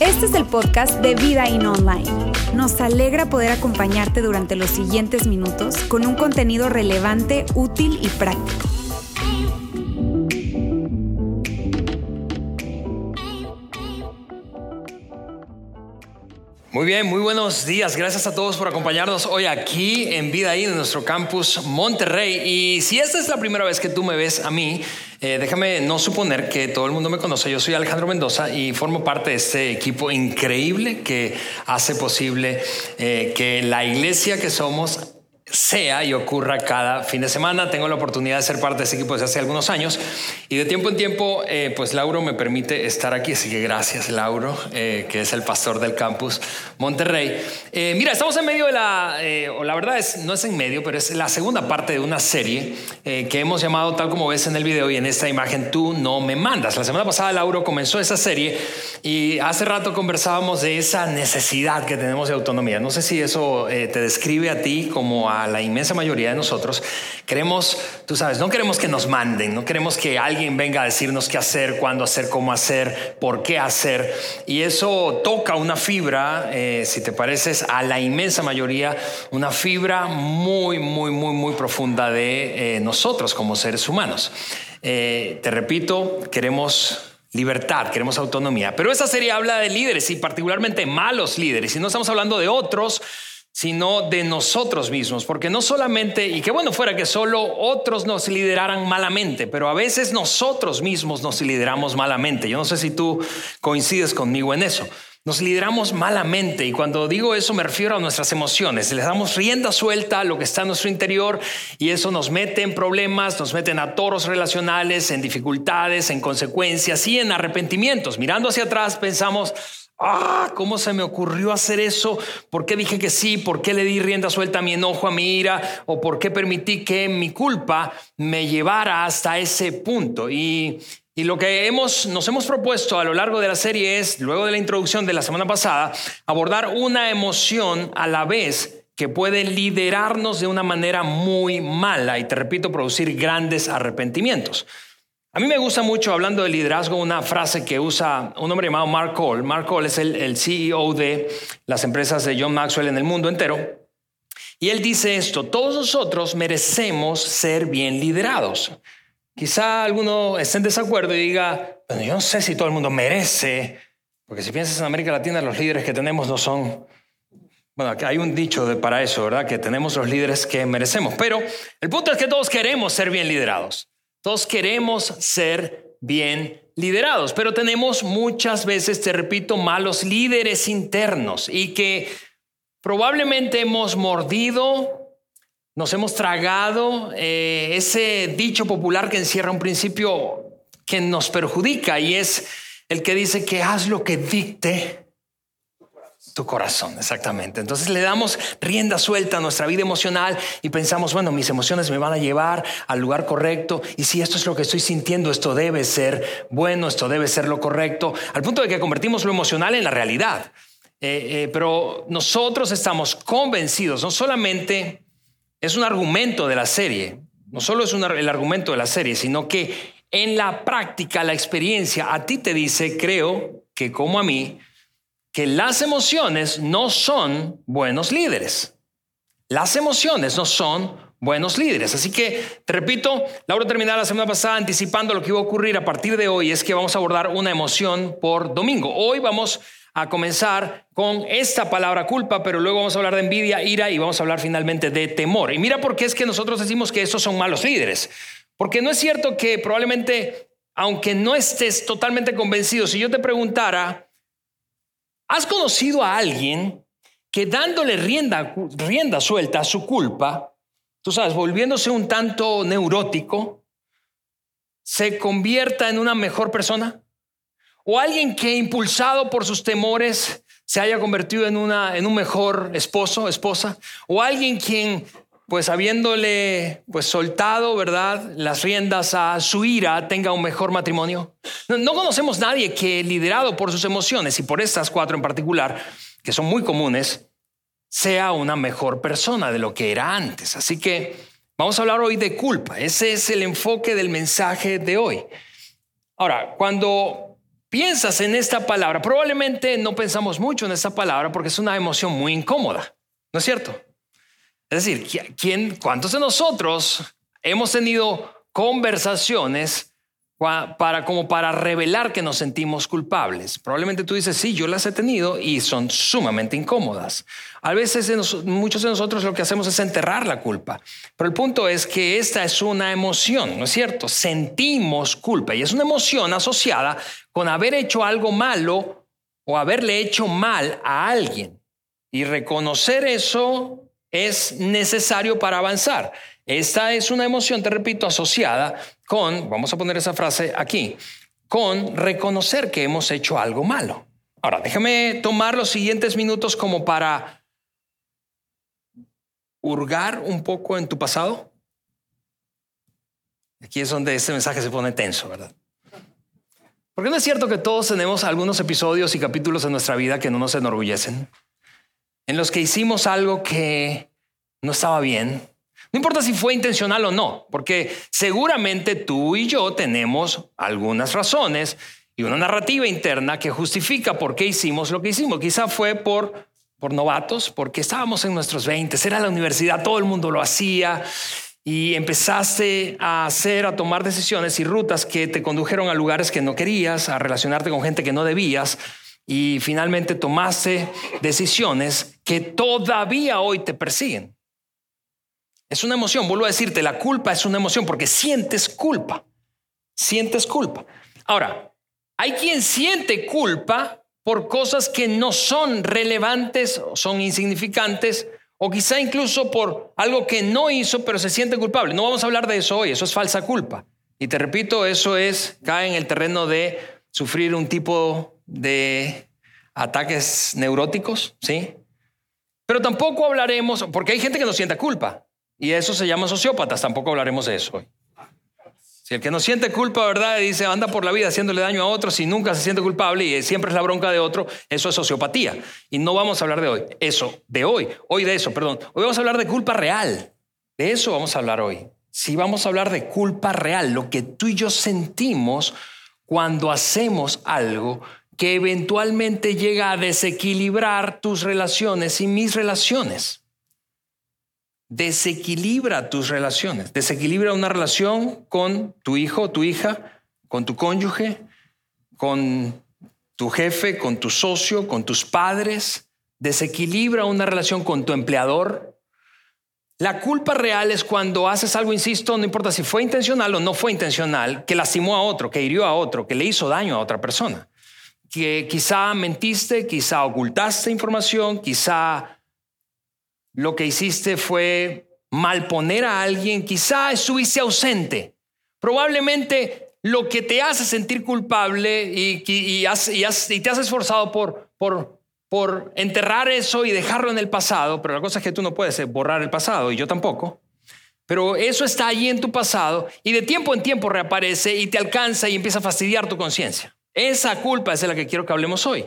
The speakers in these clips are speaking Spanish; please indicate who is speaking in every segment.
Speaker 1: Este es el podcast de Vida In Online. Nos alegra poder acompañarte durante los siguientes minutos con un contenido relevante, útil y práctico.
Speaker 2: Muy bien, muy buenos días. Gracias a todos por acompañarnos hoy aquí en Vida en nuestro campus Monterrey. Y si esta es la primera vez que tú me ves a mí, eh, déjame no suponer que todo el mundo me conoce. Yo soy Alejandro Mendoza y formo parte de este equipo increíble que hace posible eh, que la iglesia que somos sea y ocurra cada fin de semana. Tengo la oportunidad de ser parte de ese equipo desde hace algunos años y de tiempo en tiempo, eh, pues Lauro me permite estar aquí. Así que gracias, Lauro, eh, que es el pastor del campus Monterrey. Eh, mira, estamos en medio de la, o la verdad es, no es en medio, pero es la segunda parte de una serie que hemos llamado, tal como ves en el video y en esta imagen, Tú no me mandas. La semana pasada, Lauro comenzó esa serie y hace rato conversábamos de esa necesidad que tenemos de autonomía. No sé si eso te describe a ti como a la inmensa mayoría de nosotros, queremos, tú sabes, no queremos que nos manden, no queremos que alguien venga a decirnos qué hacer, cuándo hacer, cómo hacer, por qué hacer. Y eso toca una fibra, eh, si te pareces, a la inmensa mayoría, una fibra muy, muy, muy, muy profunda de eh, nosotros como seres humanos. Eh, te repito, queremos libertad, queremos autonomía. Pero esa serie habla de líderes y particularmente malos líderes. Y no estamos hablando de otros, sino de nosotros mismos, porque no solamente, y qué bueno fuera que solo otros nos lideraran malamente, pero a veces nosotros mismos nos lideramos malamente. Yo no sé si tú coincides conmigo en eso. Nos lideramos malamente y cuando digo eso me refiero a nuestras emociones. Les damos rienda suelta a lo que está en nuestro interior y eso nos mete en problemas, nos mete en atoros relacionales, en dificultades, en consecuencias y en arrepentimientos. Mirando hacia atrás pensamos, Ah, ¿cómo se me ocurrió hacer eso? ¿Por qué dije que sí? ¿Por qué le di rienda suelta a mi enojo, a mi ira? ¿O por qué permití que mi culpa me llevara hasta ese punto? Y, y lo que hemos, nos hemos propuesto a lo largo de la serie es, luego de la introducción de la semana pasada, abordar una emoción a la vez que puede liderarnos de una manera muy mala y, te repito, producir grandes arrepentimientos. A mí me gusta mucho, hablando de liderazgo, una frase que usa un hombre llamado Mark Cole. Mark Cole es el, CEO de las empresas de John Maxwell en el mundo entero. Y él dice esto, todos nosotros merecemos ser bien liderados. Quizá alguno esté en desacuerdo y diga, bueno, yo no sé si todo el mundo merece, porque si piensas en América Latina, los líderes que tenemos no son... Bueno, hay un dicho para eso, ¿verdad? Que tenemos los líderes que merecemos. Pero el punto es que todos queremos ser bien liderados. Todos queremos ser bien liderados, pero tenemos muchas veces, te repito, malos líderes internos y que probablemente hemos mordido, nos hemos tragado eh, ese dicho popular que encierra un principio que nos perjudica y es el que dice que haz lo que dicte tu corazón, exactamente. Entonces le damos rienda suelta a nuestra vida emocional y pensamos, bueno, mis emociones me van a llevar al lugar correcto y si esto es lo que estoy sintiendo, esto debe ser bueno, esto debe ser lo correcto, al punto de que convertimos lo emocional en la realidad. Eh, eh, pero nosotros estamos convencidos, no solamente es un argumento de la serie, no solo es el argumento de la serie, sino que en la práctica, la experiencia a ti te dice, creo que como a mí, que las emociones no son buenos líderes. Las emociones no son buenos líderes. Así que, te repito, Laura terminó la semana pasada anticipando lo que iba a ocurrir a partir de hoy, es que vamos a abordar una emoción por domingo. Hoy vamos a comenzar con esta palabra culpa, pero luego vamos a hablar de envidia, ira y vamos a hablar finalmente de temor. Y mira por qué es que nosotros decimos que estos son malos líderes. Porque no es cierto que probablemente, aunque no estés totalmente convencido, si yo te preguntara, ¿Has conocido a alguien que dándole rienda, rienda suelta a su culpa, tú sabes, volviéndose un tanto neurótico, se convierta en una mejor persona? ¿O alguien que impulsado por sus temores se haya convertido en, una, en un mejor esposo, esposa? ¿O alguien quien pues habiéndole pues soltado, ¿verdad? Las riendas a su ira, tenga un mejor matrimonio. No, no, conocemos nadie que liderado por sus emociones y por estas cuatro en particular, que son muy comunes, sea una mejor persona de lo que era antes. Así que Vamos a hablar hoy de culpa. Ese es el enfoque del mensaje de hoy. Ahora, cuando piensas en esta palabra, probablemente no pensamos mucho en esta palabra porque es una emoción muy incómoda, ¿no es cierto? Es decir, ¿quién, ¿cuántos de nosotros hemos tenido conversaciones para, como para revelar que nos sentimos culpables. Probablemente tú dices, sí, yo las he tenido y son sumamente incómodas. A veces muchos de nosotros lo que hacemos es enterrar la culpa. Pero el punto es que esta es una emoción, ¿no es cierto? Sentimos culpa y es una emoción asociada con haber hecho algo malo o haberle hecho mal a alguien. Y reconocer eso es necesario para avanzar. Esta es una emoción, te repito, asociada con, vamos a poner esa frase aquí, con reconocer que hemos hecho algo malo. Ahora, déjame tomar los siguientes minutos como para hurgar un poco en tu pasado. Aquí es donde este mensaje se pone tenso, ¿verdad? Porque no es cierto que todos tenemos algunos episodios y capítulos en nuestra vida que no nos enorgullecen, en los que hicimos algo que no estaba bien, no importa si fue intencional o no, porque seguramente tú y yo tenemos algunas razones y una narrativa interna que justifica por qué hicimos lo que hicimos. Quizá fue por, por novatos, porque estábamos en nuestros 20, era la universidad, todo el mundo lo hacía y empezaste a hacer, a tomar decisiones y rutas que te condujeron a lugares que no querías, a relacionarte con gente que no debías y finalmente tomaste decisiones que todavía hoy te persiguen. Es una emoción, vuelvo a decirte, la culpa es una emoción porque sientes culpa. Sientes culpa. Ahora, hay quien siente culpa por cosas que no son relevantes, son insignificantes, o quizá incluso por algo que no hizo, pero se siente culpable. No vamos a hablar de eso hoy, eso es falsa culpa. Y te repito, eso es, cae en el terreno de sufrir un tipo de ataques neuróticos, ¿sí? Pero tampoco hablaremos, porque hay gente que no siente culpa. Y eso se llama sociópatas, tampoco hablaremos de eso. Si el que no siente culpa, ¿verdad? dice, anda por la vida haciéndole daño a otros y nunca se siente culpable y siempre es la bronca de otro, eso es sociopatía. Y no vamos a hablar de hoy, eso, de hoy, hoy de eso, perdón. Hoy vamos a hablar de culpa real. De eso vamos a hablar hoy. Sí, vamos a hablar de culpa real, lo que tú y yo sentimos cuando hacemos algo que eventualmente llega a desequilibrar tus relaciones y mis relaciones. Desequilibra tus relaciones, desequilibra una relación con tu hijo, tu hija, con tu cónyuge, con tu jefe, con tu socio, con tus padres, desequilibra una relación con tu empleador. La culpa real es cuando haces algo, insisto, no importa si fue intencional o no fue intencional, que lastimó a otro, que hirió a otro, que le hizo daño a otra persona, que quizá mentiste, quizá ocultaste información, quizá lo que hiciste fue malponer a alguien, quizá estuviste ausente. Probablemente lo que te hace sentir culpable y, te has esforzado por, por, enterrar eso y dejarlo en el pasado, pero la cosa es que tú no puedes borrar el pasado y yo tampoco. Pero eso está allí en tu pasado y de tiempo en tiempo reaparece y te alcanza y empieza a fastidiar tu conciencia. Esa culpa es de la que quiero que hablemos hoy.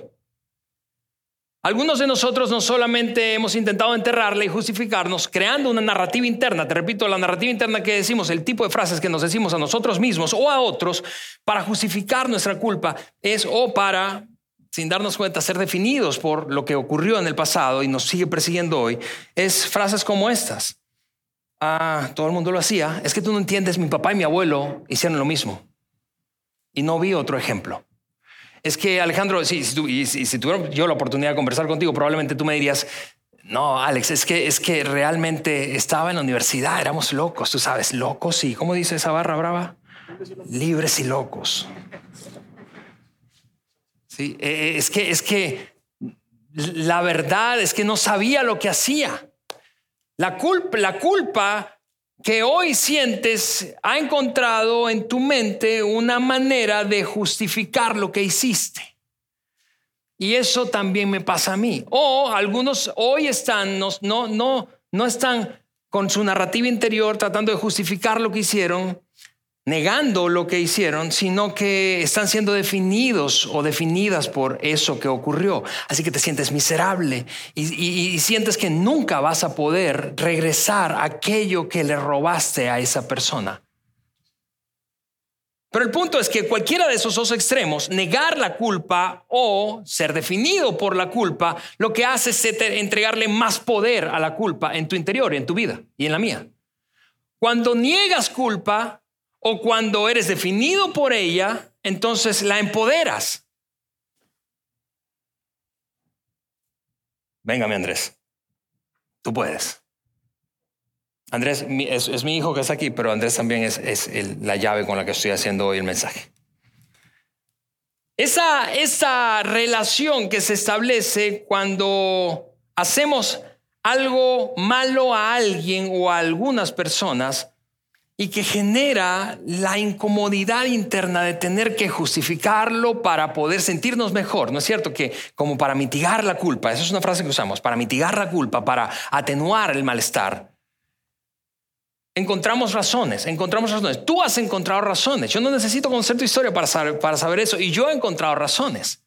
Speaker 2: Algunos de nosotros no solamente hemos intentado enterrarla y justificarnos creando una narrativa interna, te repito, la narrativa interna que decimos, el tipo de frases que nos decimos a nosotros mismos o a otros para justificar nuestra culpa es o para, sin darnos cuenta, ser definidos por lo que ocurrió en el pasado y nos sigue persiguiendo hoy, es frases como estas. Ah, todo el mundo lo hacía, es que tú no entiendes, mi papá y mi abuelo hicieron lo mismo y no vi otro ejemplo. Es que Alejandro, si, si, tuviera yo la oportunidad de conversar contigo, probablemente tú me dirías, no, Alex, es que, es que realmente estaba en la universidad, éramos locos, tú sabes, locos y, ¿cómo dice esa barra brava? Libres y locos. Sí, e, e, es que, es que la verdad es que no sabía lo que hacía. La culpa, la culpa que hoy sientes ha encontrado en tu mente una manera de justificar lo que hiciste. Y eso también me pasa a mí. O algunos hoy están, no, no, no están con su narrativa interior tratando de justificar lo que hicieron, negando lo que hicieron, sino que están siendo definidos o definidas por eso que ocurrió. Así que te sientes miserable y, sientes que nunca vas a poder regresar aquello que le robaste a esa persona. Pero el punto es que cualquiera de esos dos extremos, negar la culpa o ser definido por la culpa, lo que hace es entregarle más poder a la culpa en tu interior, en tu vida y en la mía. Cuando niegas culpa, o cuando eres definido por ella, entonces la empoderas. Véngame, Andrés. Tú puedes. Andrés es, mi hijo que está aquí, pero Andrés también es, la llave con la que estoy haciendo hoy el mensaje. Esa, esa relación que se establece cuando hacemos algo malo a alguien o a algunas personas y que genera la incomodidad interna de tener que justificarlo para poder sentirnos mejor. ¿No es cierto que como para mitigar la culpa, esa es una frase que usamos, para mitigar la culpa, para atenuar el malestar? Encontramos razones, encontramos razones. Tú has encontrado razones. Yo no necesito conocer tu historia para saber, para saber eso. Y yo he encontrado razones.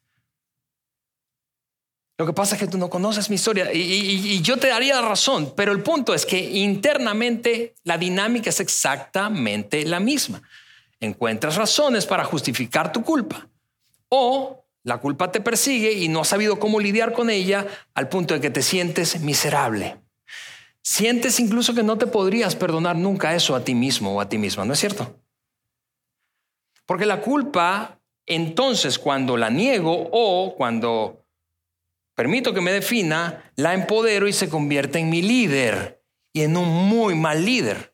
Speaker 2: Lo que pasa es que tú no conoces mi historia y, yo te daría la razón, pero el punto es que internamente la dinámica es exactamente la misma. Encuentras razones para justificar tu culpa o la culpa te persigue y no has sabido cómo lidiar con ella al punto de que te sientes miserable. Sientes incluso que no te podrías perdonar nunca eso a ti mismo o a ti misma, ¿no es cierto? Porque la culpa, entonces cuando la niego o cuando permito que me defina, la empodero y se convierte en mi líder y en un muy mal líder,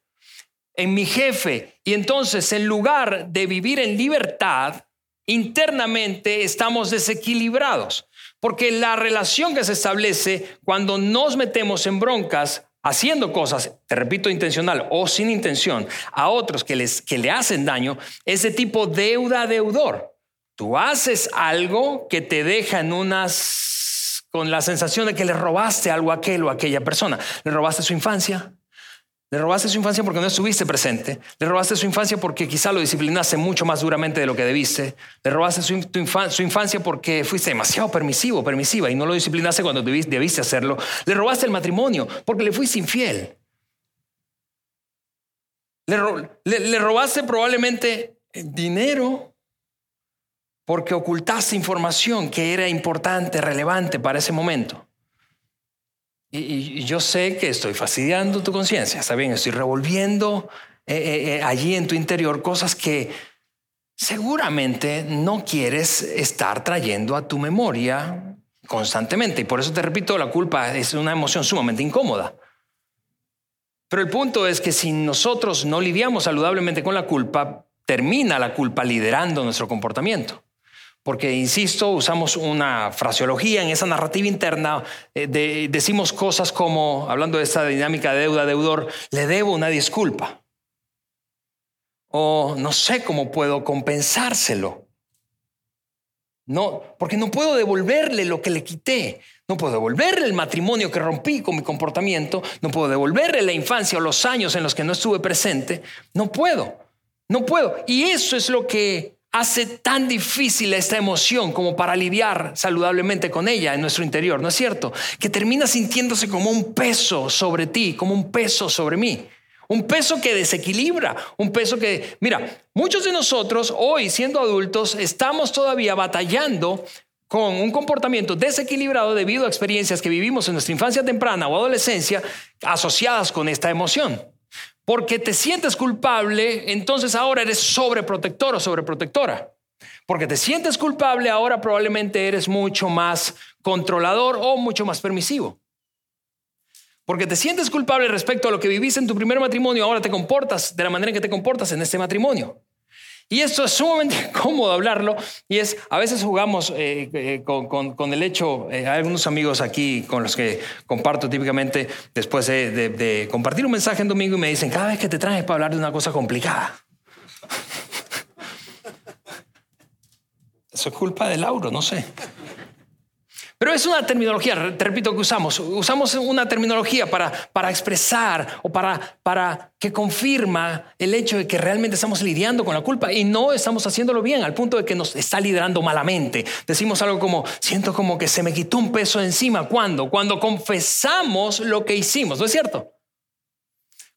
Speaker 2: en mi jefe. Y entonces, en lugar de vivir en libertad, internamente estamos desequilibrados, porque la relación que se establece cuando nos metemos en broncas, haciendo cosas, te repito, intencional o sin intención, a otros que, les, que le hacen daño, es de tipo deuda-deudor. Tú haces algo que te deja en unas con la sensación de que le robaste algo a aquel o a aquella persona. Le robaste su infancia. Le robaste su infancia porque no estuviste presente. Le robaste su infancia porque quizá lo disciplinaste mucho más duramente de lo que debiste. Le robaste su, infancia porque fuiste demasiado permisivo, permisiva y no lo disciplinaste cuando debiste hacerlo. Le robaste el matrimonio porque le fuiste infiel. le robaste probablemente dinero porque ocultaste información que era importante, relevante para ese momento. Y, yo sé que estoy fastidiando tu conciencia, está bien, estoy revolviendo eh, eh, eh, allí en tu interior cosas que seguramente no quieres estar trayendo a tu memoria constantemente. Y por eso te repito, la culpa es una emoción sumamente incómoda. Pero el punto es que si nosotros no lidiamos saludablemente con la culpa, termina la culpa liderando nuestro comportamiento. Porque, insisto, usamos una fraseología en esa narrativa interna, eh, decimos cosas como, hablando de esta dinámica de deuda-deudor, le debo una disculpa. O no sé cómo puedo compensárselo. No, porque no puedo devolverle lo que le quité. No puedo devolverle el matrimonio que rompí con mi comportamiento. No puedo devolverle la infancia o los años en los que no estuve presente. No puedo. No puedo. Y eso es lo que hace tan difícil esta emoción como para lidiar saludablemente con ella en nuestro interior, ¿no es cierto? Que termina sintiéndose como un peso sobre ti, como un peso sobre mí. Un peso que desequilibra, un peso que, mira, muchos de nosotros hoy siendo adultos estamos todavía batallando con un comportamiento desequilibrado debido a experiencias que vivimos en nuestra infancia temprana o adolescencia asociadas con esta emoción porque te sientes culpable, entonces ahora eres sobreprotector o sobreprotectora. Porque te sientes culpable, ahora probablemente eres mucho más controlador o mucho más permisivo. Porque te sientes culpable respecto a lo que viviste en tu primer matrimonio, ahora te comportas de la manera en que te comportas en este matrimonio. Y esto es sumamente cómodo hablarlo y es, a veces jugamos eh, eh, con, el hecho, eh, hay algunos amigos aquí con los que comparto típicamente después de, compartir un mensaje en domingo y me dicen, cada vez que te traes para hablar de una cosa complicada. Eso es culpa de Lauro, no sé. Pero es una terminología, te repito, que usamos. Usamos una terminología para, para expresar o para, para que confirma el hecho de que realmente estamos lidiando con la culpa y no estamos haciéndolo bien al punto de que nos está liderando malamente. Decimos algo como, siento como que se me quitó un peso encima. ¿Cuándo? Cuando confesamos lo que hicimos, ¿no es cierto?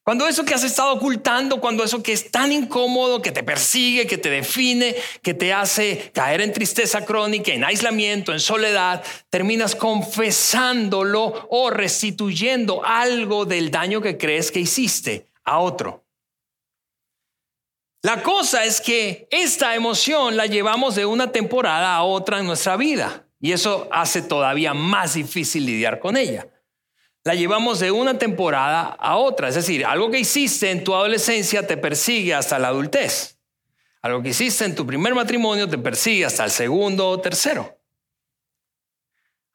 Speaker 2: Cuando eso que has estado ocultando, cuando eso que es tan incómodo, que te persigue, que te define, que te hace caer en tristeza crónica, en aislamiento, en soledad, terminas confesándolo o restituyendo algo del daño que crees que hiciste a otro. La cosa es que esta emoción la llevamos de una temporada a otra en nuestra vida y eso hace todavía más difícil lidiar con ella la llevamos de una temporada a otra. Es decir, algo que hiciste en tu adolescencia te persigue hasta la adultez. Algo que hiciste en tu primer matrimonio te persigue hasta el segundo o tercero.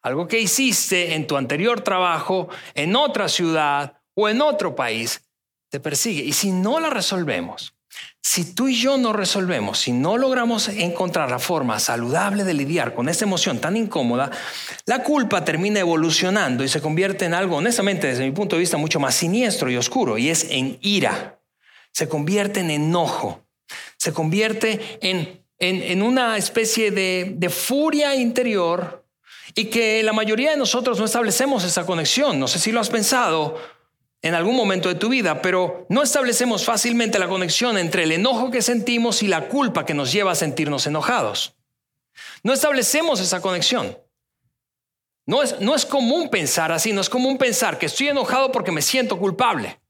Speaker 2: Algo que hiciste en tu anterior trabajo, en otra ciudad o en otro país, te persigue. Y si no la resolvemos, si tú y yo no resolvemos, si no logramos encontrar la forma saludable de lidiar con esta emoción tan incómoda, la culpa termina evolucionando y se convierte en algo, honestamente, desde mi punto de vista, mucho más siniestro y oscuro, y es en ira. Se convierte en enojo, se convierte en, en, una especie de, de furia interior y que la mayoría de nosotros no establecemos esa conexión. No sé si lo has pensado en algún momento de tu vida, pero no establecemos fácilmente la conexión entre el enojo que sentimos y la culpa que nos lleva a sentirnos enojados. No establecemos esa conexión. No es, no es común pensar así, no es común pensar que estoy enojado porque me siento culpable.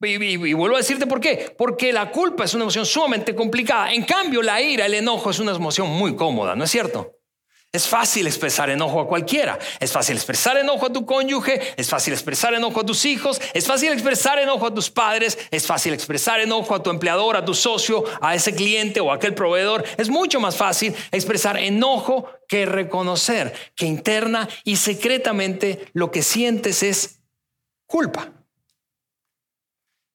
Speaker 2: y, vuelvo a decirte por qué. Porque la culpa es una emoción sumamente complicada. En cambio, la ira, el enojo es una emoción muy cómoda, ¿no es cierto? Es fácil expresar enojo a cualquiera. Es fácil expresar enojo a tu cónyuge, es fácil expresar enojo a tus hijos, es fácil expresar enojo a tus padres, es fácil expresar enojo a tu empleador, a tu socio, a ese cliente o a aquel proveedor. Es mucho más fácil expresar enojo que reconocer que interna y secretamente lo que sientes es culpa.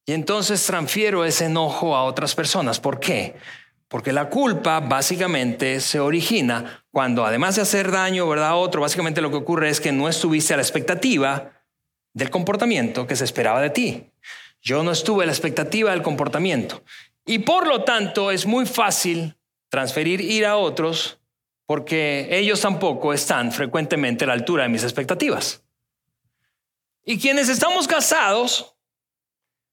Speaker 2: Y entonces transfiero ese enojo a otras personas. ¿Por qué? Porque la culpa básicamente se origina cuando además de hacer daño ¿verdad? a otro, básicamente lo que ocurre es que no estuviste a la expectativa del comportamiento que se esperaba de ti. Yo no estuve a la expectativa del comportamiento. Y por lo tanto es muy fácil transferir ir a otros porque ellos tampoco están frecuentemente a la altura de mis expectativas. Y quienes estamos casados,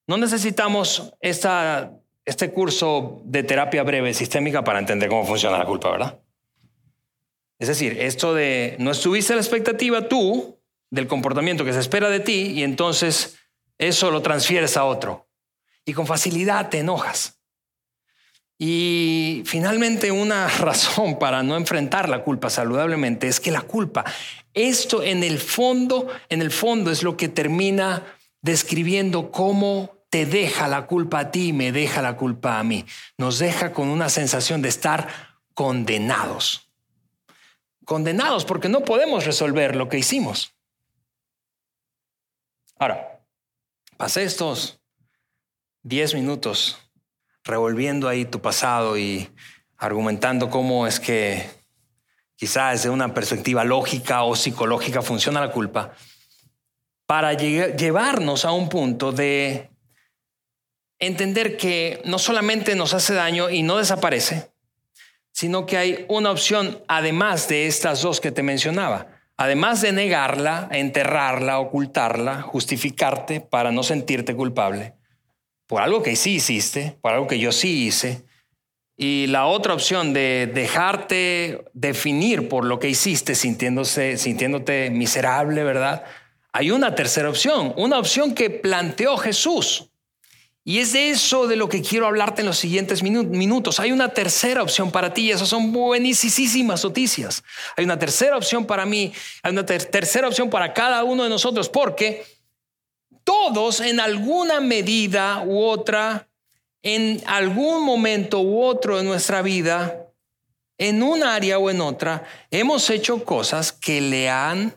Speaker 2: no necesitamos esta este curso de terapia breve sistémica para entender cómo funciona la culpa, ¿verdad? Es decir, esto de no estuviste a la expectativa tú del comportamiento que se espera de ti y entonces eso lo transfieres a otro. Y con facilidad te enojas. Y finalmente una razón para no enfrentar la culpa saludablemente es que la culpa, esto en el fondo, en el fondo es lo que termina describiendo cómo te deja la culpa a ti y me deja la culpa a mí. Nos deja con una sensación de estar condenados. Condenados porque no podemos resolver lo que hicimos. Ahora, pasé estos 10 minutos revolviendo ahí tu pasado y argumentando cómo es que quizás desde una perspectiva lógica o psicológica funciona la culpa, para llevarnos a un punto de entender que no solamente nos hace daño y no desaparece, sino que hay una opción además de estas dos que te mencionaba. Además de negarla, enterrarla, ocultarla, justificarte para no sentirte culpable por algo que sí hiciste, por algo que yo sí hice, y la otra opción de dejarte definir por lo que hiciste sintiéndose, sintiéndote miserable, ¿verdad? Hay una tercera opción, una opción que planteó Jesús. Y es de eso de lo que quiero hablarte en los siguientes minutos. Hay una tercera opción para ti y esas son buenísimas noticias. Hay una tercera opción para mí, hay una tercera opción para cada uno de nosotros, porque todos en alguna medida u otra, en algún momento u otro de nuestra vida, en un área o en otra, hemos hecho cosas que le han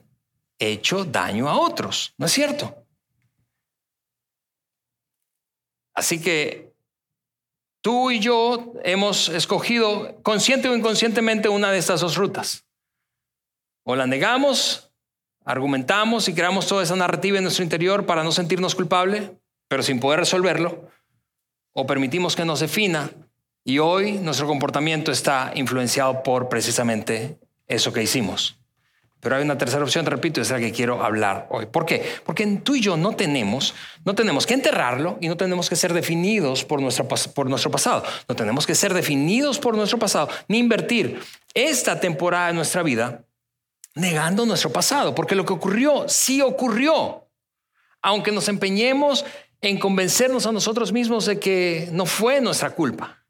Speaker 2: hecho daño a otros. ¿No es cierto? Así que tú y yo hemos escogido consciente o inconscientemente una de estas dos rutas. O la negamos, argumentamos y creamos toda esa narrativa en nuestro interior para no sentirnos culpables, pero sin poder resolverlo, o permitimos que nos defina y hoy nuestro comportamiento está influenciado por precisamente eso que hicimos. Pero hay una tercera opción, repito, es la que quiero hablar hoy. ¿Por qué? Porque tú y yo no tenemos, no tenemos que enterrarlo y no tenemos que ser definidos por, nuestra, por nuestro pasado. No tenemos que ser definidos por nuestro pasado, ni invertir esta temporada de nuestra vida negando nuestro pasado, porque lo que ocurrió sí ocurrió. Aunque nos empeñemos en convencernos a nosotros mismos de que no fue nuestra culpa.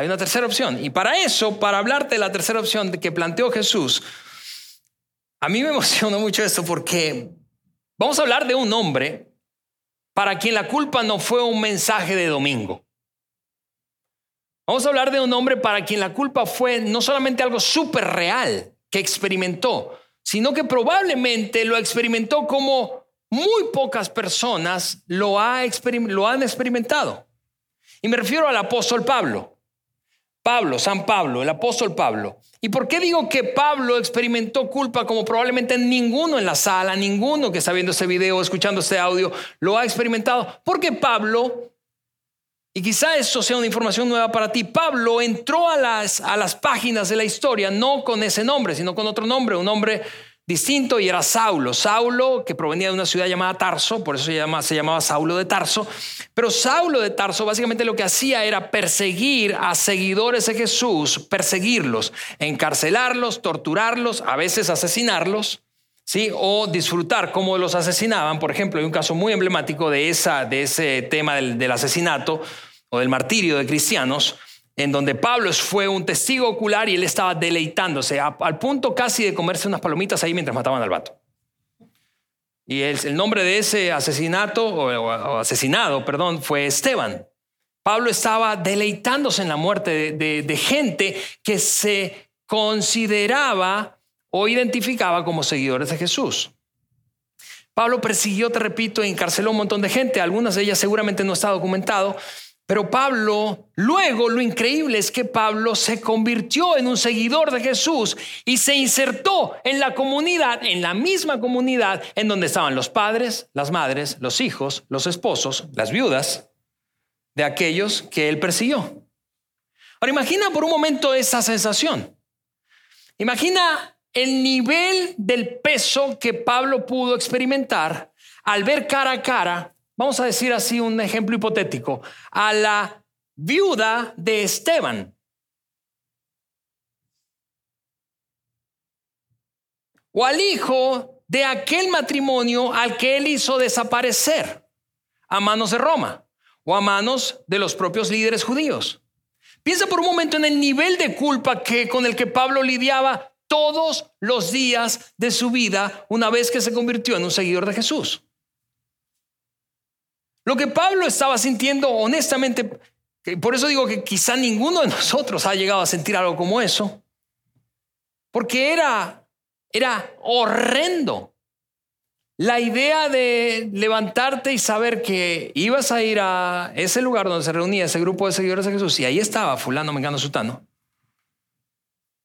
Speaker 2: Hay una tercera opción. Y para eso, para hablarte de la tercera opción que planteó Jesús, a mí me emociona mucho esto porque vamos a hablar de un hombre para quien la culpa no fue un mensaje de domingo. Vamos a hablar de un hombre para quien la culpa fue no solamente algo súper real que experimentó, sino que probablemente lo experimentó como muy pocas personas lo, lo han experimentado. Y me refiero al apóstol Pablo. Pablo, San Pablo, el apóstol Pablo. ¿Y por qué digo que Pablo experimentó culpa como probablemente ninguno en la sala, ninguno que está viendo este video, escuchando este audio, lo ha experimentado? Porque Pablo, y quizá eso sea una información nueva para ti, Pablo entró a las, a las páginas de la historia no con ese nombre, sino con otro nombre, un nombre distinto y era Saulo. Saulo, que provenía de una ciudad llamada Tarso, por eso se, llama, se llamaba Saulo de Tarso. Pero Saulo de Tarso básicamente lo que hacía era perseguir a seguidores de Jesús, perseguirlos, encarcelarlos, torturarlos, a veces asesinarlos. ¿Sí? o disfrutar cómo los asesinaban. Por ejemplo, hay un caso muy emblemático de, esa, de ese tema del asesinato o del martirio de cristianos, en donde Pablo fue un testigo ocular y él estaba deleitándose al punto casi de comerse unas palomitas ahí mientras mataban al vato. Y el, nombre de ese asesinato o, asesinado, perdón, fue Esteban. Pablo estaba deleitándose en la muerte de gente que se consideraba o identificaba como seguidores de Jesús. Pablo persiguió, te repito, encarceló un montón de gente, algunas de ellas seguramente no está documentado, pero Pablo, luego lo increíble es que Pablo se convirtió en un seguidor de Jesús y se insertó en la comunidad, en la misma comunidad en donde estaban los padres, las madres, los hijos, los esposos, las viudas de aquellos que él persiguió. Ahora imagina por un momento esa sensación. Imagina el nivel del peso que Pablo pudo experimentar al ver cara a cara vamos a decir así un ejemplo hipotético, a la viuda de Esteban. O al hijo de aquel matrimonio al que él hizo desaparecer a manos de Roma o a manos de los propios líderes judíos. Piensa por un momento en el nivel de culpa que con el que Pablo lidiaba todos los días de su vida una vez que se convirtió en un seguidor de Jesús. Lo que Pablo estaba sintiendo honestamente, por eso digo que quizá ninguno de nosotros ha llegado a sentir algo como eso, porque era, era horrendo. La idea de levantarte y saber que ibas a ir a ese lugar donde se reunía ese grupo de seguidores de Jesús y ahí estaba fulano, mengano, sutano.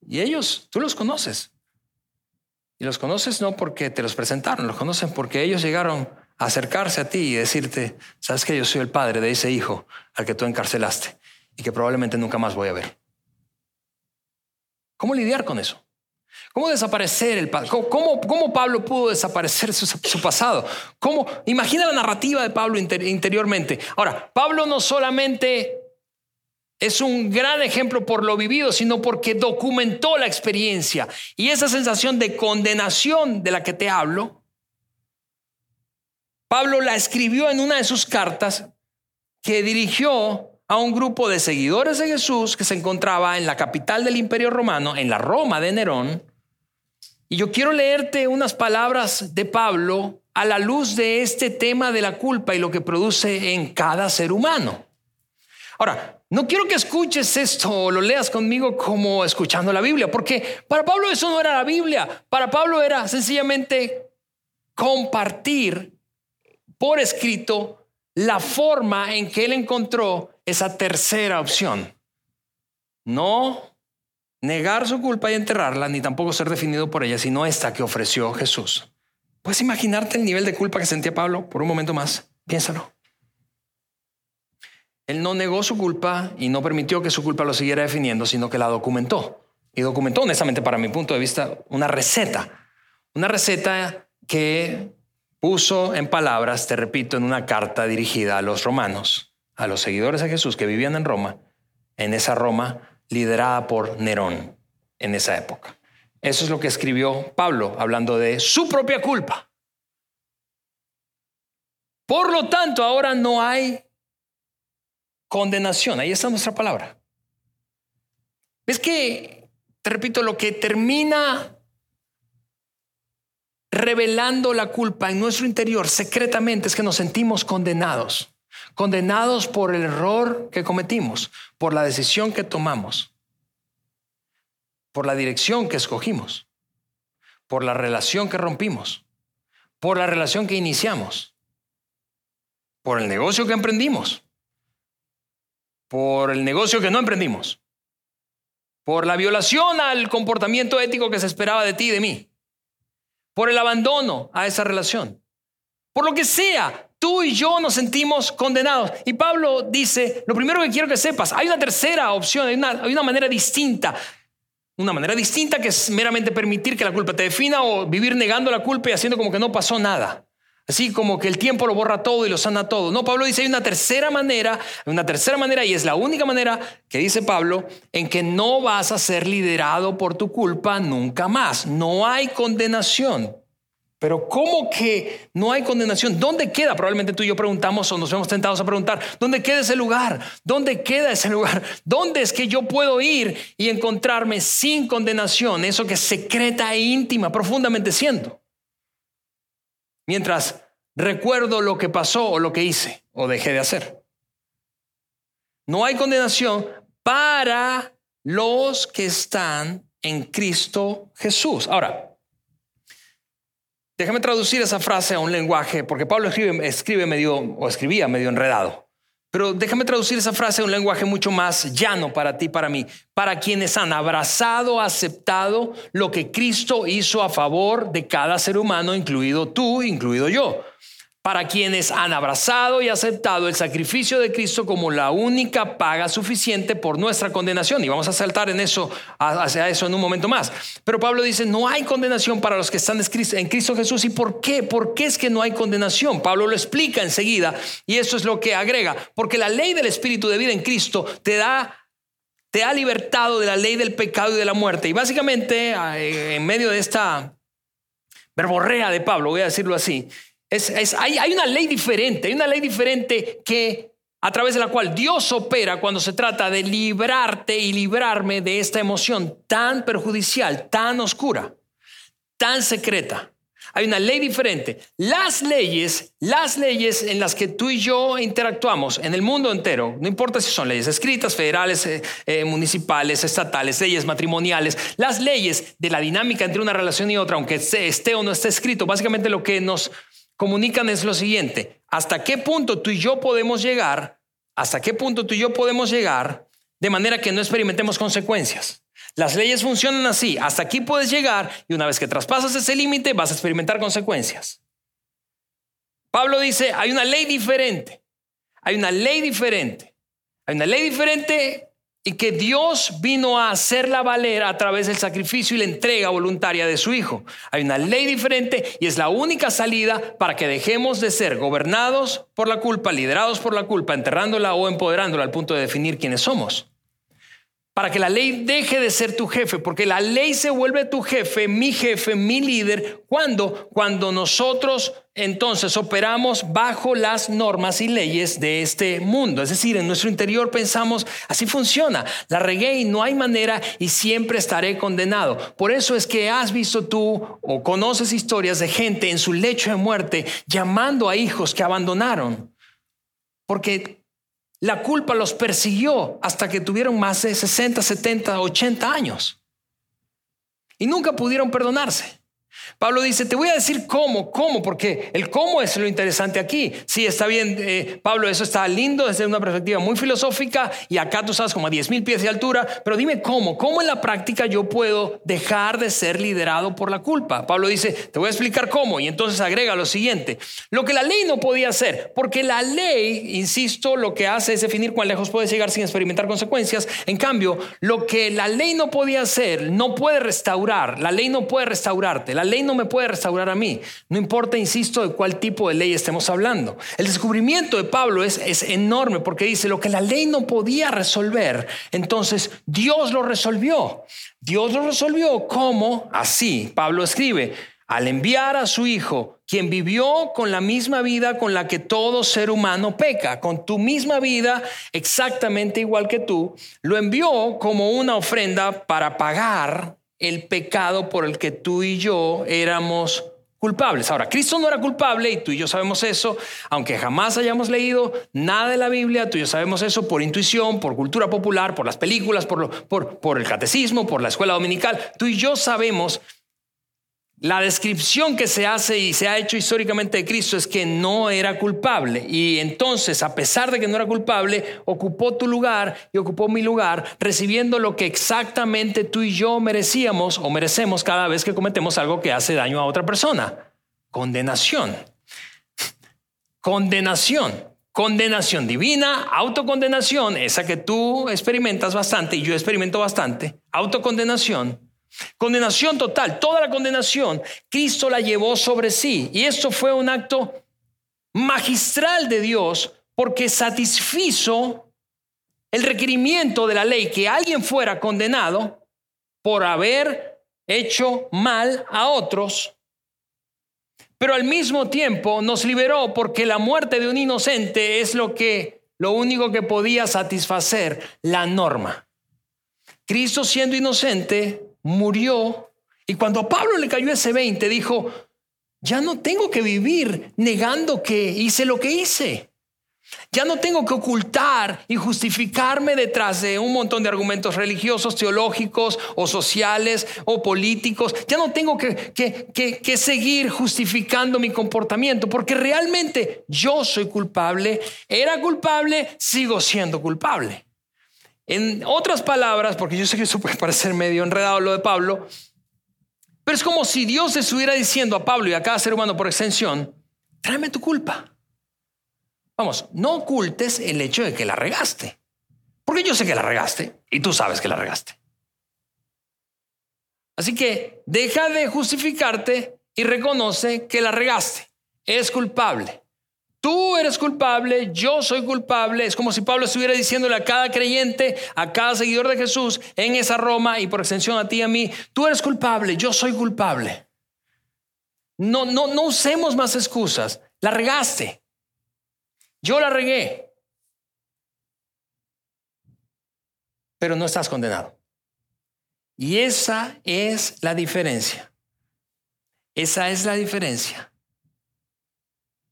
Speaker 2: Y ellos, tú los conoces. Y los conoces no porque te los presentaron, los conocen porque ellos llegaron acercarse a ti y decirte, sabes que yo soy el padre de ese hijo al que tú encarcelaste y que probablemente nunca más voy a ver. ¿Cómo lidiar con eso? ¿Cómo desaparecer el pasado? ¿Cómo, ¿Cómo, Pablo pudo desaparecer su, pasado? ¿Cómo? Imagina la narrativa de Pablo interiormente. Ahora, Pablo no solamente es un gran ejemplo por lo vivido, sino porque documentó la experiencia. Y esa sensación de condenación de la que te hablo, Pablo la escribió en una de sus cartas que dirigió a un grupo de seguidores de Jesús que se encontraba en la capital del imperio romano, en la Roma de Nerón. Y yo quiero leerte unas palabras de Pablo a la luz de este tema de la culpa y lo que produce en cada ser humano. Ahora, no quiero que escuches esto o lo leas conmigo como escuchando la Biblia, porque para Pablo eso no era la Biblia, para Pablo era sencillamente compartir por escrito la forma en que él encontró esa tercera opción. No negar su culpa y enterrarla, ni tampoco ser definido por ella, sino esta que ofreció Jesús. ¿Puedes imaginarte el nivel de culpa que sentía Pablo por un momento más? Piénsalo. Él no negó su culpa y no permitió que su culpa lo siguiera definiendo, sino que la documentó. Y documentó, honestamente, para mi punto de vista, una receta. Una receta que puso en palabras, te repito, en una carta dirigida a los romanos, a los seguidores de Jesús que vivían en Roma, en esa Roma liderada por Nerón en esa época. Eso es lo que escribió Pablo, hablando de su propia culpa. Por lo tanto, ahora no hay condenación. Ahí está nuestra palabra. ¿Ves que, te repito, lo que termina revelando la culpa en nuestro interior secretamente es que nos sentimos condenados? Condenados por el error que cometimos, por la decisión que tomamos, por la dirección que escogimos, por la relación que rompimos, por la relación que iniciamos, por el negocio que emprendimos por el negocio que no emprendimos, por la violación al comportamiento ético que se esperaba de ti y de mí, por el abandono a esa relación, por lo que sea, tú y yo nos sentimos condenados. Y Pablo dice, lo primero que quiero que sepas, hay una tercera opción, hay una, una manera distinta. Una manera distinta que es meramente permitir que la culpa te defina o vivir negando la culpa y haciendo como que no pasó nada. Así como que el tiempo lo borra todo y lo sana todo. No, Pablo dice hay una tercera manera, una tercera manera y es la única manera que dice Pablo en que no vas a ser liderado por tu culpa nunca más. No hay condenación. Pero ¿cómo que no hay condenación? ¿Dónde queda? Probablemente tú y yo preguntamos o nos vemos tentados a preguntar, ¿dónde queda ese lugar? ¿Dónde queda ese lugar? ¿Dónde es que yo puedo ir y encontrarme sin condenación? Eso que secreta e íntima profundamente siento mientras recuerdo lo que pasó o lo que hice o dejé de hacer. No hay condenación para los que están en Cristo Jesús. Ahora, déjame traducir esa frase a un lenguaje, porque Pablo escribe, escribe medio, o escribía medio enredado. Pero déjame traducir esa frase a un lenguaje mucho más llano para ti, para mí, para quienes han abrazado, aceptado lo que Cristo hizo a favor de cada ser humano, incluido tú, incluido yo para quienes han abrazado y aceptado el sacrificio de Cristo como la única paga suficiente por nuestra condenación. Y vamos a saltar en eso, hacia eso en un momento más. Pero Pablo dice, no hay condenación para los que están en Cristo Jesús. ¿Y por qué? ¿Por qué es que no hay condenación? Pablo lo explica enseguida y eso es lo que agrega. Porque la ley del Espíritu de vida en Cristo te da te ha libertado de la ley del pecado y de la muerte. Y básicamente, eh, en medio de esta verborrea de Pablo, voy a decirlo así, hay, una ley diferente, hay una ley diferente que a través de la cual Dios opera cuando se trata de librarte y librarme de esta emoción tan perjudicial, tan oscura, tan secreta. Hay una ley diferente. Las leyes, las leyes en las que tú y yo interactuamos en el mundo entero, no importa si son leyes escritas, federales, eh, eh, municipales, estatales, leyes matrimoniales, las leyes de la dinámica entre una relación y otra, aunque esté o no esté escrito, básicamente lo que nos comunican es lo siguiente, ¿hasta qué punto tú y yo podemos llegar? ¿Hasta qué punto tú y yo podemos llegar de manera que no experimentemos consecuencias? Las leyes funcionan así, hasta aquí puedes llegar y una vez que traspasas ese límite vas a experimentar consecuencias. Pablo dice, hay una ley diferente, hay una ley diferente, hay una ley diferente y que Dios vino a hacerla valer a través del sacrificio y la entrega voluntaria de su Hijo. Hay una ley diferente y es la única salida para que dejemos de ser gobernados por la culpa, liderados por la culpa, enterrándola o empoderándola al punto de definir quiénes somos para que la ley deje de ser tu jefe, porque la ley se vuelve tu jefe, mi jefe, mi líder, cuando cuando nosotros entonces operamos bajo las normas y leyes de este mundo. Es decir, en nuestro interior pensamos, así funciona, la regué y no hay manera y siempre estaré condenado. Por eso es que has visto tú o conoces historias de gente en su lecho de muerte llamando a hijos que abandonaron, porque la culpa los persiguió hasta que tuvieron más de 60, 70, 80 años. Y nunca pudieron perdonarse. Pablo dice, te voy a decir cómo, cómo, porque el cómo es lo interesante aquí. Sí, está bien, eh, Pablo, eso está lindo desde una perspectiva muy filosófica y acá tú sabes como a 10 mil pies de altura, pero dime cómo, cómo en la práctica yo puedo dejar de ser liderado por la culpa. Pablo dice, te voy a explicar cómo y entonces agrega lo siguiente, lo que la ley no podía hacer, porque la ley, insisto, lo que hace es definir cuán lejos puedes llegar sin experimentar consecuencias. En cambio, lo que la ley no podía hacer, no puede restaurar, la ley no puede restaurarte, ley no me puede restaurar a mí. No importa, insisto, de cuál tipo de ley estemos hablando. El descubrimiento de Pablo es, es enorme porque dice lo que la ley no podía resolver, entonces Dios lo resolvió. Dios lo resolvió como así. Pablo escribe, al enviar a su Hijo, quien vivió con la misma vida con la que todo ser humano peca, con tu misma vida exactamente igual que tú, lo envió como una ofrenda para pagar el pecado por el que tú y yo éramos culpables. Ahora, Cristo no era culpable y tú y yo sabemos eso, aunque jamás hayamos leído nada de la Biblia, tú y yo sabemos eso por intuición, por cultura popular, por las películas, por, el catecismo, por la escuela dominical. Tú y yo sabemos la descripción que se hace y se ha hecho históricamente de Cristo es que no era culpable. Y entonces, a pesar de que no era culpable, ocupó tu lugar y ocupó mi lugar, recibiendo lo que exactamente tú y yo merecíamos o merecemos cada vez que cometemos algo que hace daño a otra persona. Condenación. Condenación. Condenación divina, autocondenación, esa que tú experimentas bastante y yo experimento bastante. Autocondenación Condenación total, toda la condenación, Cristo la llevó sobre sí. Y esto fue un acto magistral de Dios porque satisfizo el requerimiento de la ley que alguien fuera condenado por haber hecho mal a otros, pero al mismo tiempo nos liberó porque la muerte de un inocente es lo que lo único que podía satisfacer la norma. Cristo siendo inocente murió. Y cuando a Pablo le cayó ese 20, dijo, ya no tengo que vivir negando que hice lo que hice. Ya no tengo que ocultar y justificarme detrás de un montón de argumentos religiosos, teológicos o sociales o políticos. Ya no tengo que, que, que, seguir justificando mi comportamiento porque realmente yo soy culpable, era culpable, sigo siendo culpable. En otras palabras, porque yo sé que eso puede parecer medio enredado lo de Pablo, pero es como si Dios estuviera diciendo a Pablo y a cada ser humano por extensión, tráeme tu culpa. Vamos, no ocultes el hecho de que la regaste, porque yo sé que la regaste y tú sabes que la regaste. Así que deja de justificarte y reconoce que la regaste. Es culpable. Tú eres culpable, yo soy culpable. Es como si Pablo estuviera diciéndole a cada creyente, a cada seguidor de Jesús en esa Roma y por extensión a ti y a mí, tú eres culpable, yo soy culpable. No, no, no usemos más excusas. La regaste. Yo la regué. Pero no estás condenado. Y esa es la diferencia. Esa es la diferencia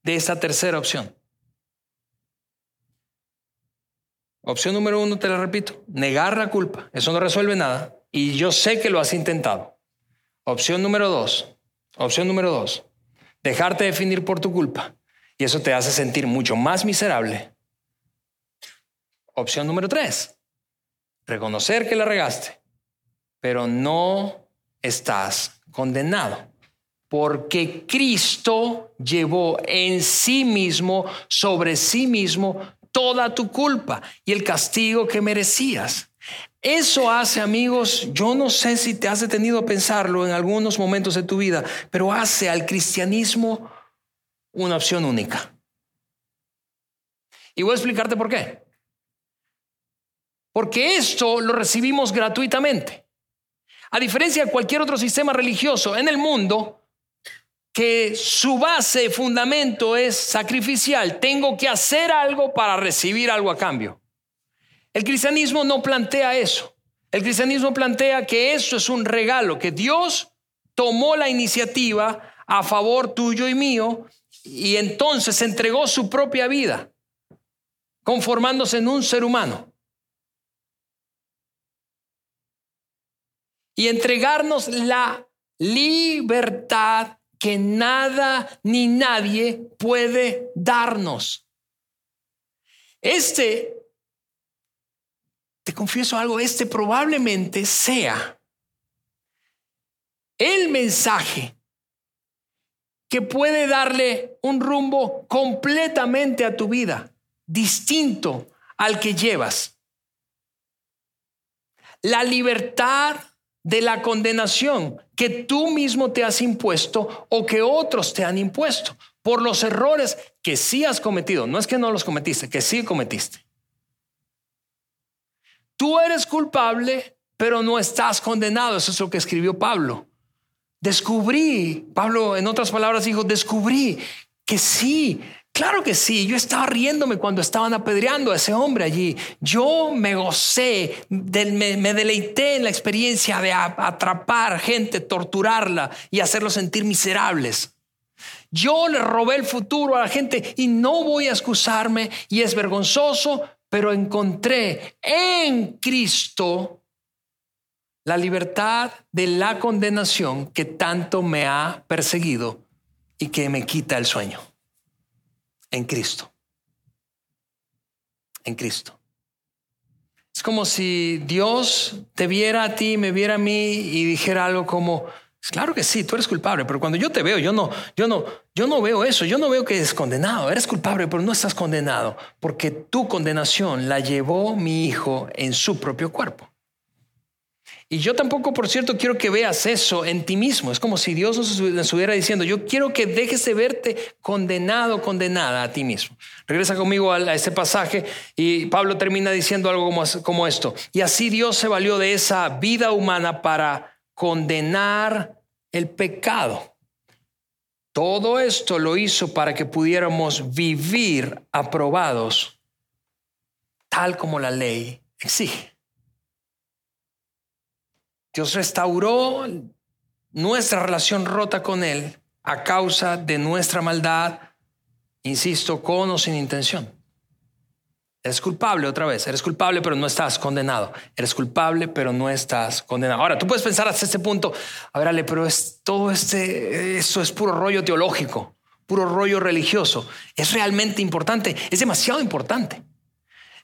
Speaker 2: de esta tercera opción. Opción número uno, te la repito, negar la culpa. Eso no resuelve nada. Y yo sé que lo has intentado. Opción número dos, opción número dos, dejarte definir por tu culpa. Y eso te hace sentir mucho más miserable. Opción número tres, reconocer que la regaste, pero no estás condenado porque Cristo llevó en sí mismo, sobre sí mismo, toda tu culpa y el castigo que merecías. Eso hace, amigos, yo no sé si te has detenido a pensarlo en algunos momentos de tu vida, pero hace al cristianismo una opción única. Y voy a explicarte por qué. Porque esto lo recibimos gratuitamente. A diferencia de cualquier otro sistema religioso en el mundo, que su base, fundamento es sacrificial. Tengo que hacer algo para recibir algo a cambio. El cristianismo no plantea eso. El cristianismo plantea que eso es un regalo, que Dios tomó la iniciativa a favor tuyo y mío y entonces entregó su propia vida, conformándose en un ser humano. Y entregarnos la libertad que nada ni nadie puede darnos. Este, te confieso algo, este probablemente sea el mensaje que puede darle un rumbo completamente a tu vida, distinto al que llevas. La libertad de la condenación que tú mismo te has impuesto o que otros te han impuesto por los errores que sí has cometido. No es que no los cometiste, que sí cometiste. Tú eres culpable, pero no estás condenado. Eso es lo que escribió Pablo. Descubrí, Pablo en otras palabras dijo, descubrí que sí, claro que sí, yo estaba riéndome cuando estaban apedreando a ese hombre allí. Yo me gocé, me, deleité en la experiencia de atrapar gente, torturarla y hacerlos sentir miserables. Yo le robé el futuro a la gente y no voy a excusarme y es vergonzoso, pero encontré en Cristo la libertad de la condenación que tanto me ha perseguido y que me quita el sueño. En Cristo. En Cristo. Es como si Dios te viera a ti, me viera a mí y dijera algo como, claro que sí, tú eres culpable, pero cuando yo te veo, yo no, yo no, yo no veo eso, yo no veo que eres condenado, eres culpable, pero no estás condenado, porque tu condenación la llevó mi hijo en su propio cuerpo. Y yo tampoco, por cierto, quiero que veas eso en ti mismo. Es como si Dios nos estuviera diciendo, yo quiero que dejes de verte condenado, condenada a ti mismo. Regresa conmigo a, ese pasaje y Pablo termina diciendo algo como, como esto. Y así Dios se valió de esa vida humana para condenar el pecado. Todo esto lo hizo para que pudiéramos vivir aprobados tal como la ley exige. Dios restauró nuestra relación rota con Él a causa de nuestra maldad, insisto, con o sin intención. Eres culpable otra vez, eres culpable pero no estás condenado. Eres culpable pero no estás condenado. Ahora, tú puedes pensar hasta este punto, a ver, Ale, pero es, todo este, eso es puro rollo teológico, puro rollo religioso. Es realmente importante, es demasiado importante.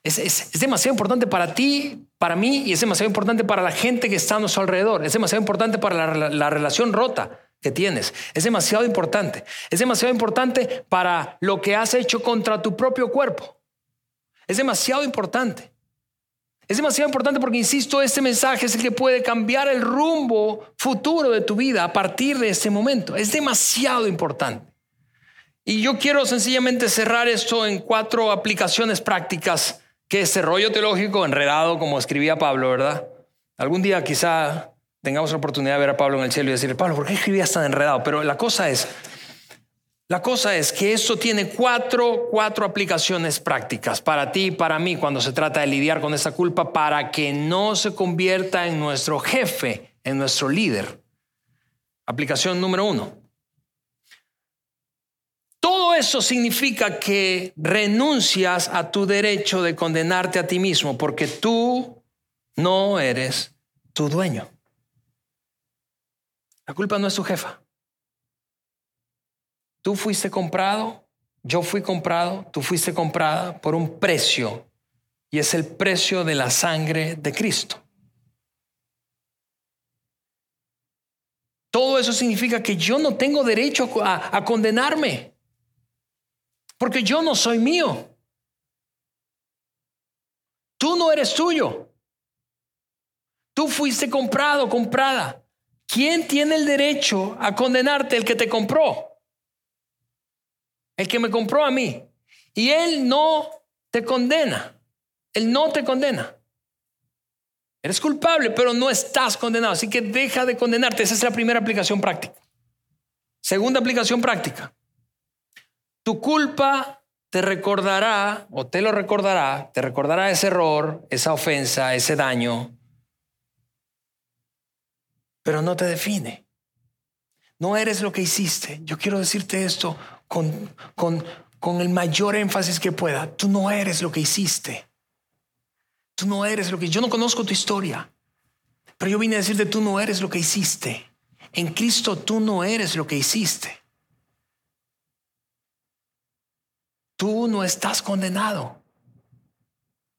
Speaker 2: Es, demasiado importante para ti, para mí y es demasiado importante para la gente que está a nuestro alrededor. Es demasiado importante para la, la relación rota que tienes. Es demasiado importante. Es demasiado importante para lo que has hecho contra tu propio cuerpo. Es demasiado importante. Es demasiado importante porque, insisto, este mensaje es el que puede cambiar el rumbo futuro de tu vida a partir de este momento. Es demasiado importante. Y yo quiero sencillamente cerrar esto en cuatro aplicaciones prácticas que ese rollo teológico enredado, como escribía Pablo, ¿verdad? Algún día quizá tengamos la oportunidad de ver a Pablo en el cielo y decirle, Pablo, ¿por qué escribías tan enredado? Pero la cosa es, la cosa es que esto tiene cuatro, cuatro aplicaciones prácticas para ti y para mí cuando se trata de lidiar con esa culpa para que no se convierta en nuestro jefe, en nuestro líder. Aplicación número uno. Todo eso significa que renuncias a tu derecho de condenarte a ti mismo porque tú no eres tu dueño. La culpa no es tu jefa. Tú fuiste comprado, yo fui comprado, tú fuiste comprada por un precio y es el precio de la sangre de Cristo. Todo eso significa que yo no tengo derecho a, a condenarme. Porque yo no soy mío. Tú no eres tuyo. Tú fuiste comprado, comprada. ¿Quién tiene el derecho a condenarte? El que te compró. El que me compró a mí. Y él no te condena. Él no te condena. Eres culpable, pero no estás condenado. Así que deja de condenarte. Esa es la primera aplicación práctica. Segunda aplicación práctica. Tu culpa te recordará o te lo recordará, te recordará ese error, esa ofensa, ese daño, pero no te define. No eres lo que hiciste. Yo quiero decirte esto con, con, con el mayor énfasis que pueda. Tú no eres lo que hiciste. Tú no eres lo que... Yo no conozco tu historia, pero yo vine a decirte, tú no eres lo que hiciste. en Cristo tú no eres lo que hiciste. Tú no estás condenado.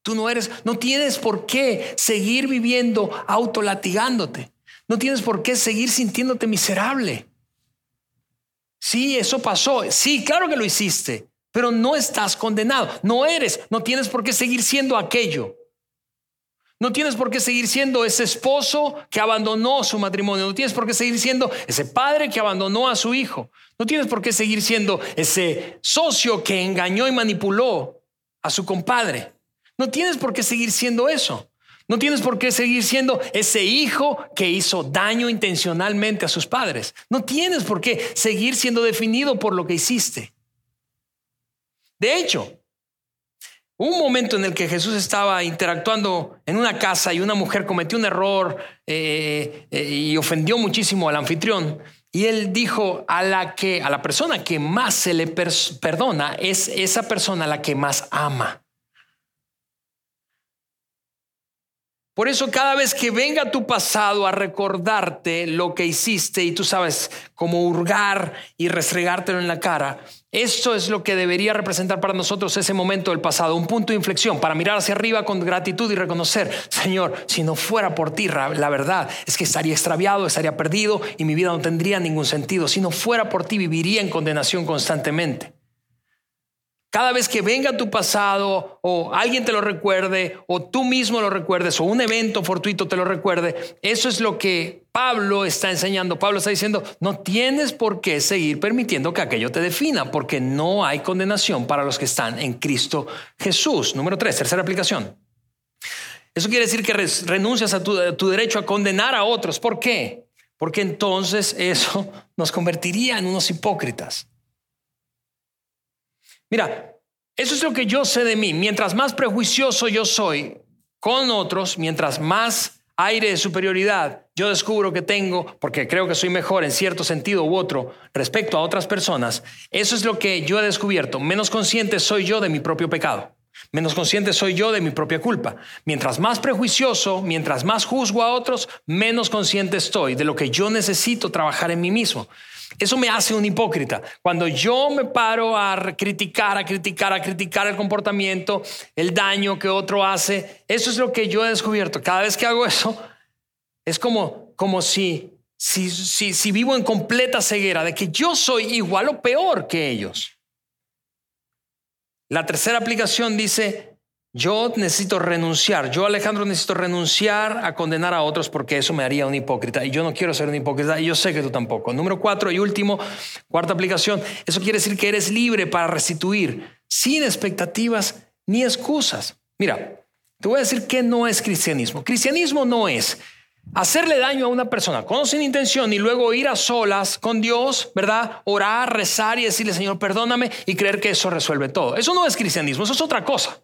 Speaker 2: Tú no eres, no tienes por qué seguir viviendo autolatigándote. No tienes por qué seguir sintiéndote miserable. Sí, eso pasó. Sí, claro que lo hiciste, pero no estás condenado. No eres, no tienes por qué seguir siendo aquello. No tienes por qué seguir siendo ese esposo que abandonó su matrimonio. No tienes por qué seguir siendo ese padre que abandonó a su hijo. No tienes por qué seguir siendo ese socio que engañó y manipuló a su compadre. No tienes por qué seguir siendo eso. No tienes por qué seguir siendo ese hijo que hizo daño intencionalmente a sus padres. No tienes por qué seguir siendo definido por lo que hiciste. De hecho, un momento en el que Jesús estaba interactuando en una casa y una mujer cometió un error eh, eh, y ofendió muchísimo al anfitrión. Y él dijo a la que a la persona que más se le perdona es esa persona la que más ama. Por eso cada vez que venga tu pasado a recordarte lo que hiciste y tú sabes cómo hurgar y restregártelo en la cara, esto es lo que debería representar para nosotros ese momento del pasado, un punto de inflexión para mirar hacia arriba con gratitud y reconocer, Señor, si no fuera por ti, la verdad es que estaría extraviado, estaría perdido y mi vida no tendría ningún sentido. Si no fuera por ti, viviría en condenación constantemente. Cada vez que venga tu pasado o alguien te lo recuerde o tú mismo lo recuerdes o un evento fortuito te lo recuerde, eso es lo que Pablo está enseñando. Pablo está diciendo, no tienes por qué seguir permitiendo que aquello te defina porque no hay condenación para los que están en Cristo Jesús. Número tres, tercera aplicación. Eso quiere decir que renuncias a tu, a tu derecho a condenar a otros. ¿Por qué? Porque entonces eso nos convertiría en unos hipócritas. Mira, eso es lo que yo sé de mí. Mientras más prejuicioso yo soy con otros, mientras más aire de superioridad yo descubro que tengo, porque creo que soy mejor en cierto sentido u otro respecto a otras personas, eso es lo que yo he descubierto. Menos consciente soy yo de mi propio pecado. Menos consciente soy yo de mi propia culpa. Mientras más prejuicioso, mientras más juzgo a otros, menos consciente estoy de lo que yo necesito trabajar en mí mismo. Eso me hace un hipócrita. Cuando yo me paro a criticar, a criticar, a criticar el comportamiento, el daño que otro hace, eso es lo que yo he descubierto. Cada vez que hago eso, es como, como si, si, si, si vivo en completa ceguera de que yo soy igual o peor que ellos. La tercera aplicación dice, yo necesito renunciar, yo Alejandro necesito renunciar a condenar a otros porque eso me haría un hipócrita y yo no quiero ser un hipócrita y yo sé que tú tampoco. Número cuatro y último, cuarta aplicación, eso quiere decir que eres libre para restituir sin expectativas ni excusas. Mira, te voy a decir que no es cristianismo. Cristianismo no es hacerle daño a una persona con sin intención y luego ir a solas con Dios, ¿verdad? Orar, rezar y decirle, Señor, perdóname y creer que eso resuelve todo. Eso no es cristianismo, eso es otra cosa.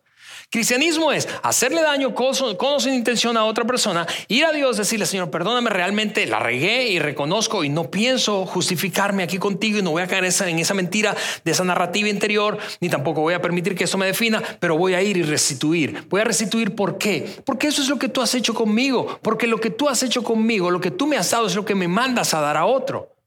Speaker 2: Cristianismo es hacerle daño con, o sin intención a otra persona, ir a Dios, decirle, Señor, perdóname, realmente la regué y reconozco y no pienso justificarme aquí contigo y no voy a caer esa, en esa mentira de esa narrativa interior, ni tampoco voy a permitir que eso me defina, pero voy a ir y restituir. Voy a restituir ¿por qué? Porque eso es lo que tú has hecho conmigo, porque lo que tú has hecho conmigo, lo que tú me has dado es lo que me mandas a dar a otro.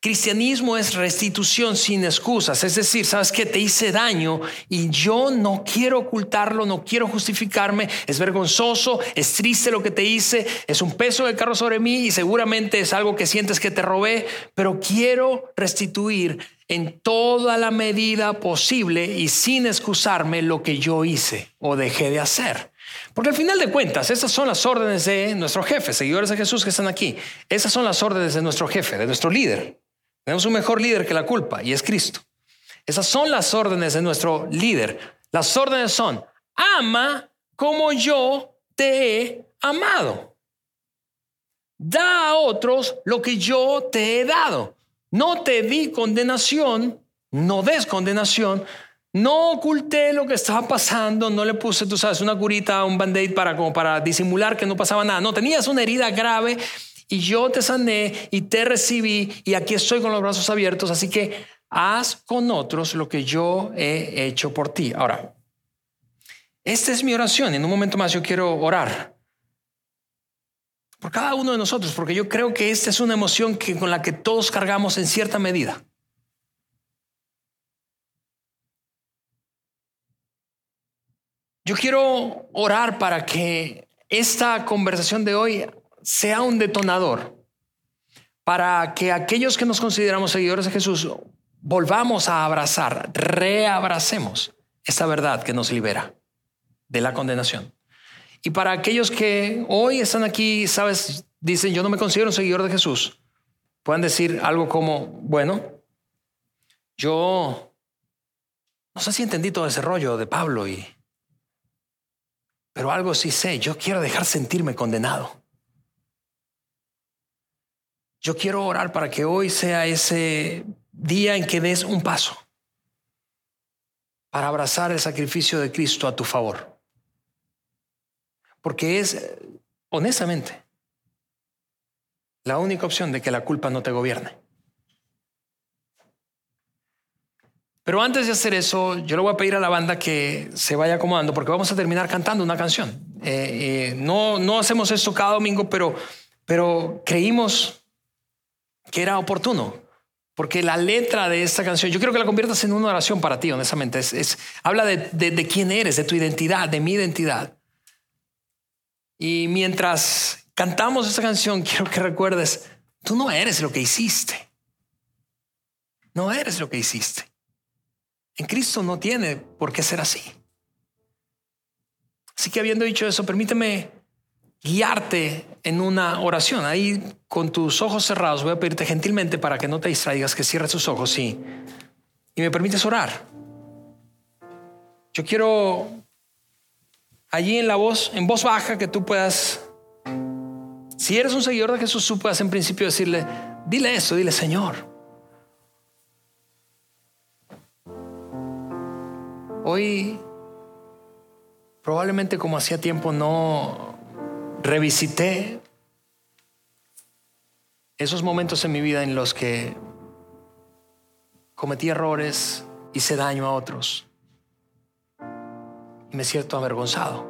Speaker 2: Cristianismo es restitución sin excusas, es decir, sabes que te hice daño y yo no quiero ocultarlo, no quiero justificarme, es vergonzoso, es triste lo que te hice, es un peso del carro sobre mí y seguramente es algo que sientes que te robé, pero quiero restituir en toda la medida posible y sin excusarme lo que yo hice o dejé de hacer. Porque al final de cuentas, esas son las órdenes de nuestro jefe, seguidores de Jesús que están aquí. Esas son las órdenes de nuestro jefe, de nuestro líder. Tenemos un mejor líder que la culpa y es Cristo. Esas son las órdenes de nuestro líder. Las órdenes son, ama como yo te he amado. Da a otros lo que yo te he dado. No te di condenación, no des condenación, no oculté lo que estaba pasando, no le puse, tú sabes, una curita, un band-aid para, como para disimular que no pasaba nada. No, tenías una herida grave y yo te sané y te recibí y aquí estoy con los brazos abiertos, así que haz con otros lo que yo he hecho por ti. Ahora, esta es mi oración. En un momento más yo quiero orar. por cada uno de nosotros, porque yo creo que esta es una emoción que, con la que todos cargamos en cierta medida. Yo quiero orar para que esta conversación de hoy sea un detonador para que aquellos que nos consideramos seguidores de Jesús volvamos a abrazar, reabracemos esta verdad que nos libera de la condenación. Y para aquellos que hoy están aquí, sabes, dicen, yo no me considero un seguidor de Jesús, puedan decir algo como, bueno, yo no sé si entendí todo ese rollo de Pablo y pero algo sí sé, yo quiero dejar sentirme condenado. Yo quiero orar para que hoy sea ese día en que des un paso para abrazar el sacrificio de Cristo a tu favor. Porque es, honestamente, la única opción de que la culpa no te gobierne. Pero antes de hacer eso, yo le voy a pedir a la banda que se vaya acomodando porque vamos a terminar cantando una canción. Eh, eh, no, no hacemos esto cada domingo, pero, pero creímos que era oportuno. Porque la letra de esta canción, yo quiero que la conviertas en una oración para ti, honestamente. Es, habla de, de quién eres, de tu identidad, de mi identidad. Y mientras cantamos esta canción, quiero que recuerdes, tú no eres lo que hiciste. No eres lo que hiciste. En Cristo no tiene por qué ser así. Así que habiendo dicho eso, permíteme guiarte en una oración. Ahí con tus ojos cerrados voy a pedirte gentilmente para que no te distraigas, que cierres tus ojos y, y me permites orar. Yo quiero allí en la voz, en voz baja, que tú puedas, si eres un seguidor de Jesús, tú puedas en principio decirle, dile eso, dile Señor. Hoy, probablemente como hacía tiempo no revisité esos momentos en mi vida en los que cometí errores, hice daño a otros y me siento avergonzado.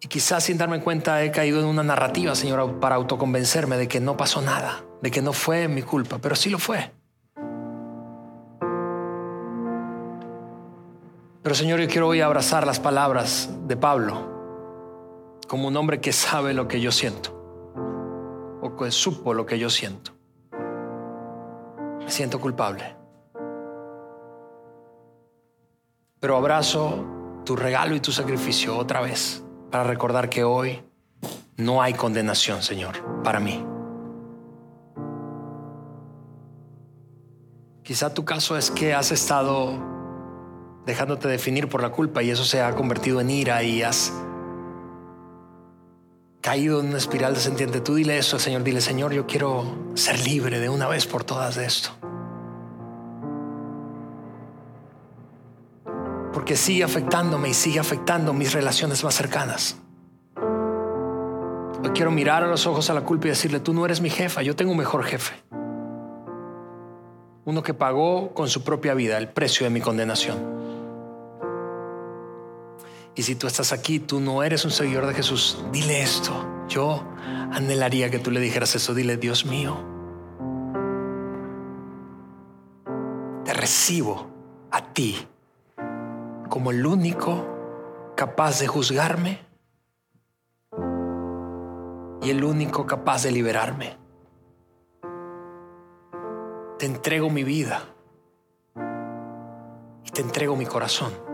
Speaker 2: Y quizás sin darme cuenta he caído en una narrativa, Señor, para autoconvencerme de que no pasó nada, de que no fue mi culpa, pero sí lo fue. Pero Señor, yo quiero hoy abrazar las palabras de Pablo como un hombre que sabe lo que yo siento o que supo lo que yo siento. Me siento culpable. Pero abrazo tu regalo y tu sacrificio otra vez para recordar que hoy no hay condenación, Señor, para mí. Quizá tu caso es que has estado dejándote definir por la culpa y eso se ha convertido en ira y has caído en una espiral descendiente. Tú dile eso al Señor, dile Señor, yo quiero ser libre de una vez por todas de esto. Porque sigue afectándome y sigue afectando mis relaciones más cercanas. Hoy quiero mirar a los ojos a la culpa y decirle, tú no eres mi jefa, yo tengo un mejor jefe. Uno que pagó con su propia vida el precio de mi condenación. Y si tú estás aquí, tú no eres un seguidor de Jesús, dile esto. Yo anhelaría que tú le dijeras eso. Dile, Dios mío, te recibo a ti como el único capaz de juzgarme y el único capaz de liberarme. Te entrego mi vida y te entrego mi corazón.